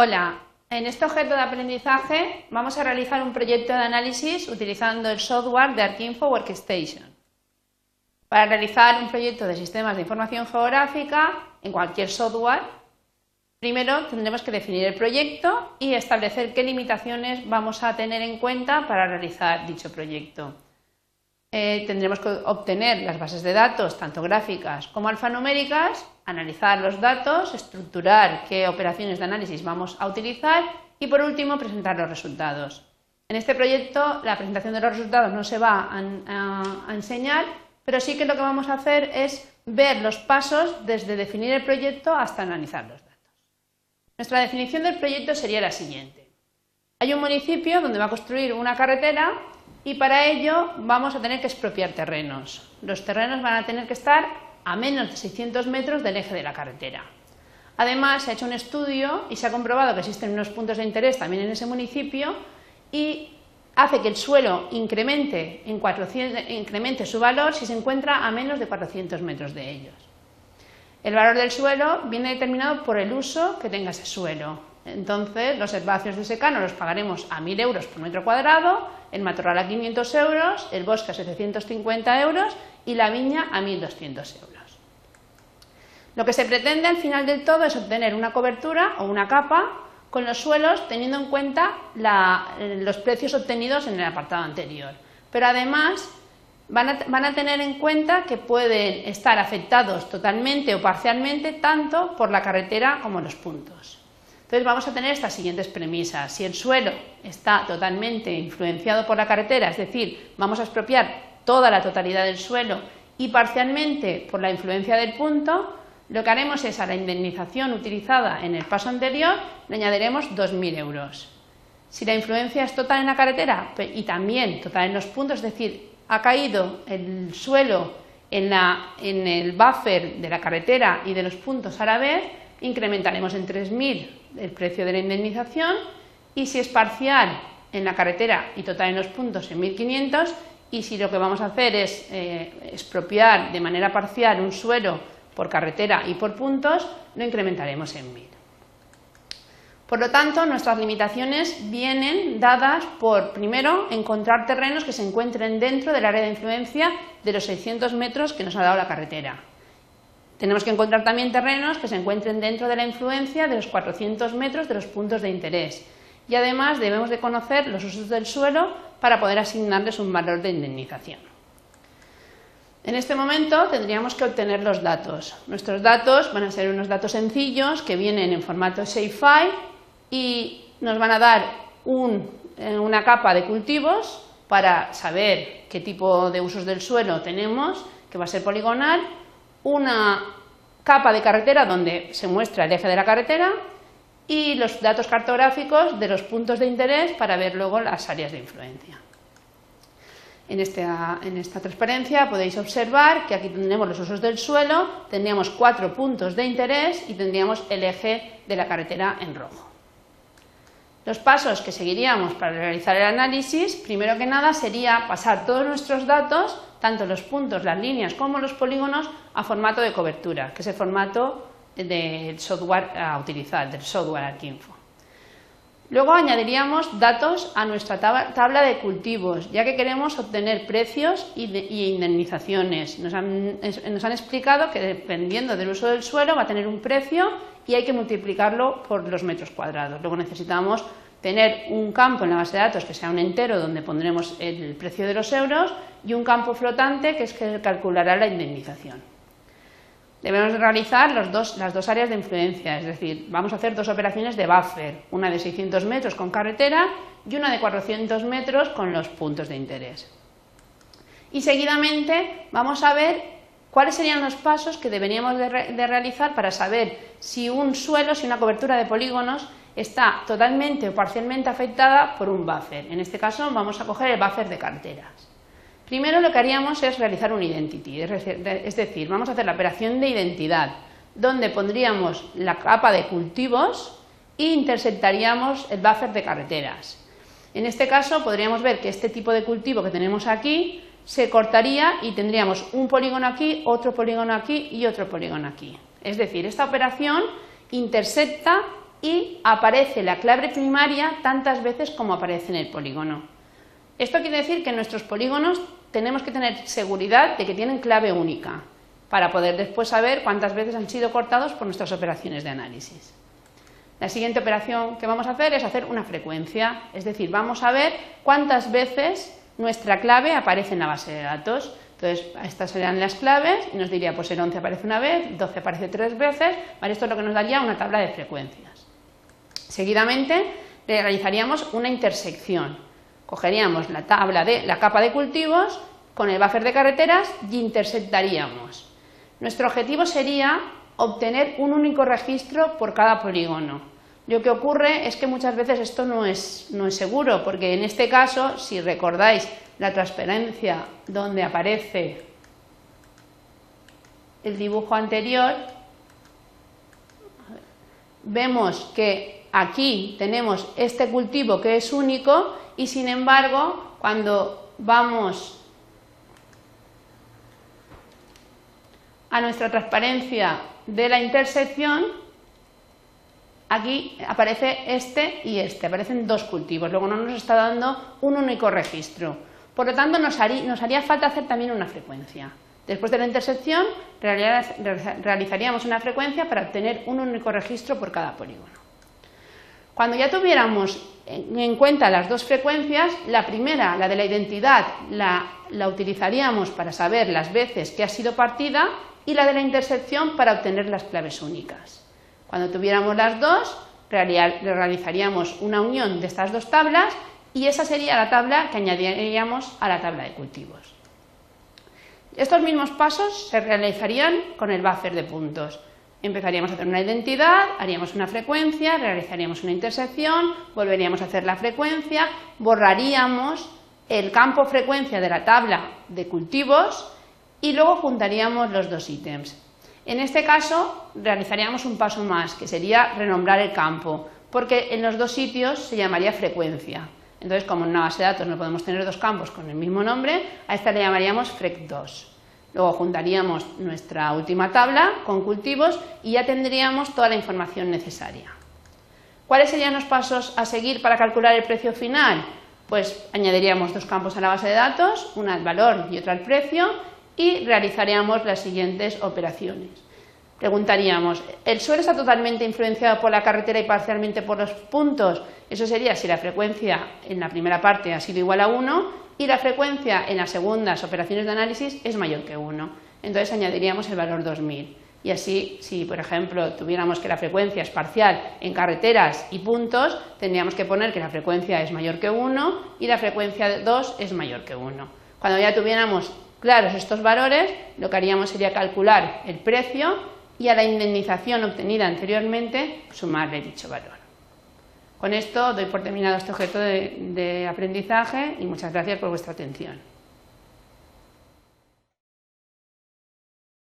Hola, en este objeto de aprendizaje vamos a realizar un proyecto de análisis utilizando el software de Arquinfo Workstation. Para realizar un proyecto de sistemas de información geográfica en cualquier software, primero tendremos que definir el proyecto y establecer qué limitaciones vamos a tener en cuenta para realizar dicho proyecto. Eh, tendremos que obtener las bases de datos, tanto gráficas como alfanuméricas, analizar los datos, estructurar qué operaciones de análisis vamos a utilizar y, por último, presentar los resultados. En este proyecto la presentación de los resultados no se va a, enseñar, pero sí que lo que vamos a hacer es ver los pasos desde definir el proyecto hasta analizar los datos. Nuestra definición del proyecto sería la siguiente. Hay un municipio donde va a construir una carretera y para ello vamos a tener que expropiar terrenos. Los terrenos van a tener que estar a menos de 600 metros del eje de la carretera. Además, se ha hecho un estudio y se ha comprobado que existen unos puntos de interés también en ese municipio y hace que el suelo incremente, en 400, incremente su valor si se encuentra a menos de 400 metros de ellos. El valor del suelo viene determinado por el uso que tenga ese suelo. Entonces, los espacios de secano los pagaremos a 1.000 euros por metro cuadrado, el matorral a 500 euros, el bosque a 750 euros y la viña a 1.200 euros. Lo que se pretende al final del todo es obtener una cobertura o una capa con los suelos teniendo en cuenta los precios obtenidos en el apartado anterior. Pero además van a, tener en cuenta que pueden estar afectados totalmente o parcialmente tanto por la carretera como los puntos. Entonces vamos a tener estas siguientes premisas. Si el suelo está totalmente influenciado por la carretera, es decir, vamos a expropiar toda la totalidad del suelo y parcialmente por la influencia del punto, lo que haremos es a la indemnización utilizada en el paso anterior le añadiremos 2.000 euros. Si la influencia es total en la carretera y también total en los puntos, es decir, ha caído el suelo en, el buffer de la carretera y de los puntos a la vez, incrementaremos en 3.000 el precio de la indemnización y si es parcial en la carretera y total en los puntos en 1.500 y si lo que vamos a hacer es eh, expropiar de manera parcial un suelo por carretera y por puntos, lo incrementaremos en 1.000. Por lo tanto, nuestras limitaciones vienen dadas por, primero, encontrar terrenos que se encuentren dentro del área de influencia de los 600 metros que nos ha dado la carretera. Tenemos que encontrar también terrenos que se encuentren dentro de la influencia de los 400 metros de los puntos de interés. Y además debemos de conocer los usos del suelo para poder asignarles un valor de indemnización. En este momento tendríamos que obtener los datos. Nuestros datos van a ser unos datos sencillos que vienen en formato shapefile y nos van a dar eh, una capa de cultivos para saber qué tipo de usos del suelo tenemos, que va a ser poligonal, una capa de carretera donde se muestra el eje de la carretera y los datos cartográficos de los puntos de interés para ver luego las áreas de influencia. En esta, en esta, transparencia podéis observar que aquí tendremos los usos del suelo, tendríamos cuatro puntos de interés y tendríamos el eje de la carretera en rojo. Los pasos que seguiríamos para realizar el análisis, primero que nada, sería pasar todos nuestros datos tanto los puntos, las líneas como los polígonos a formato de cobertura, que es el formato del software a utilizar, del software Arquinfo. Luego añadiríamos datos a nuestra tabla de cultivos, ya que queremos obtener precios y, indemnizaciones. Nos han, nos han, explicado que dependiendo del uso del suelo va a tener un precio y hay que multiplicarlo por los metros cuadrados. Luego necesitamos tener un campo en la base de datos que sea un entero donde pondremos el precio de los euros y un campo flotante que es que calculará la indemnización. Debemos realizar las dos áreas de influencia, es decir, vamos a hacer dos operaciones de buffer, una de 600 metros con carretera y una de 400 metros con los puntos de interés. Y seguidamente vamos a ver cuáles serían los pasos que deberíamos de realizar para saber si un suelo, si una cobertura de polígonos está totalmente o parcialmente afectada por un buffer. En este caso vamos a coger el buffer de carteras. Primero lo que haríamos es realizar un identity, es decir, vamos a hacer la operación de identidad, donde pondríamos la capa de cultivos e intersectaríamos el buffer de carreteras. En este caso podríamos ver que este tipo de cultivo que tenemos aquí se cortaría y tendríamos un polígono aquí, otro polígono aquí y otro polígono aquí. Es decir, esta operación intersecta y aparece la clave primaria tantas veces como aparece en el polígono. Esto quiere decir que en nuestros polígonos tenemos que tener seguridad de que tienen clave única para poder después saber cuántas veces han sido cortados por nuestras operaciones de análisis. La siguiente operación que vamos a hacer es hacer una frecuencia, es decir, vamos a ver cuántas veces nuestra clave aparece en la base de datos. Entonces, estas serían las claves y nos diría, pues el 11 aparece una vez, 12 aparece tres veces, esto es lo que nos daría una tabla de frecuencias. Seguidamente, realizaríamos una intersección. Cogeríamos la tabla de la capa de cultivos con el buffer de carreteras y intersectaríamos. Nuestro objetivo sería obtener un único registro por cada polígono. Lo que ocurre es que muchas veces esto no es, no es seguro, porque en este caso, si recordáis la transparencia donde aparece el dibujo anterior, vemos que aquí tenemos este cultivo que es único y sin embargo cuando vamos a nuestra transparencia de la intersección, aquí aparece este y este, aparecen dos cultivos, luego no nos está dando un único registro. Por lo tanto, nos haría, nos haría falta hacer también una frecuencia. Después de la intersección, realizaríamos una frecuencia para obtener un único registro por cada polígono. Cuando ya tuviéramos en cuenta las dos frecuencias, la primera, la de la identidad, la, utilizaríamos para saber las veces que ha sido partida y la de la intersección para obtener las claves únicas. Cuando tuviéramos las dos, realizaríamos una unión de estas dos tablas y esa sería la tabla que añadiríamos a la tabla de cultivos. Estos mismos pasos se realizarían con el buffer de puntos. Empezaríamos a hacer una identidad, haríamos una frecuencia, realizaríamos una intersección, volveríamos a hacer la frecuencia, borraríamos el campo frecuencia de la tabla de cultivos y luego juntaríamos los dos ítems. En este caso realizaríamos un paso más, que sería renombrar el campo, porque en los dos sitios se llamaría frecuencia. Entonces, como en una base de datos no podemos tener dos campos con el mismo nombre, a esta le llamaríamos FREC2. Luego juntaríamos nuestra última tabla con cultivos y ya tendríamos toda la información necesaria. ¿Cuáles serían los pasos a seguir para calcular el precio final? Pues añadiríamos dos campos a la base de datos, una al valor y otra al precio, y realizaríamos las siguientes operaciones. Preguntaríamos, ¿el suelo está totalmente influenciado por la carretera y parcialmente por los puntos? Eso sería si la frecuencia en la primera parte ha sido igual a 1 y la frecuencia en las segundas operaciones de análisis es mayor que 1. Entonces añadiríamos el valor 2000. Y así, si por ejemplo tuviéramos que la frecuencia es parcial en carreteras y puntos, tendríamos que poner que la frecuencia es mayor que 1 y la frecuencia 2 es mayor que 1. Cuando ya tuviéramos claros estos valores, lo que haríamos sería calcular el precio y a la indemnización obtenida anteriormente sumarle dicho valor. Con esto doy por terminado este objeto de, aprendizaje y muchas gracias por vuestra atención.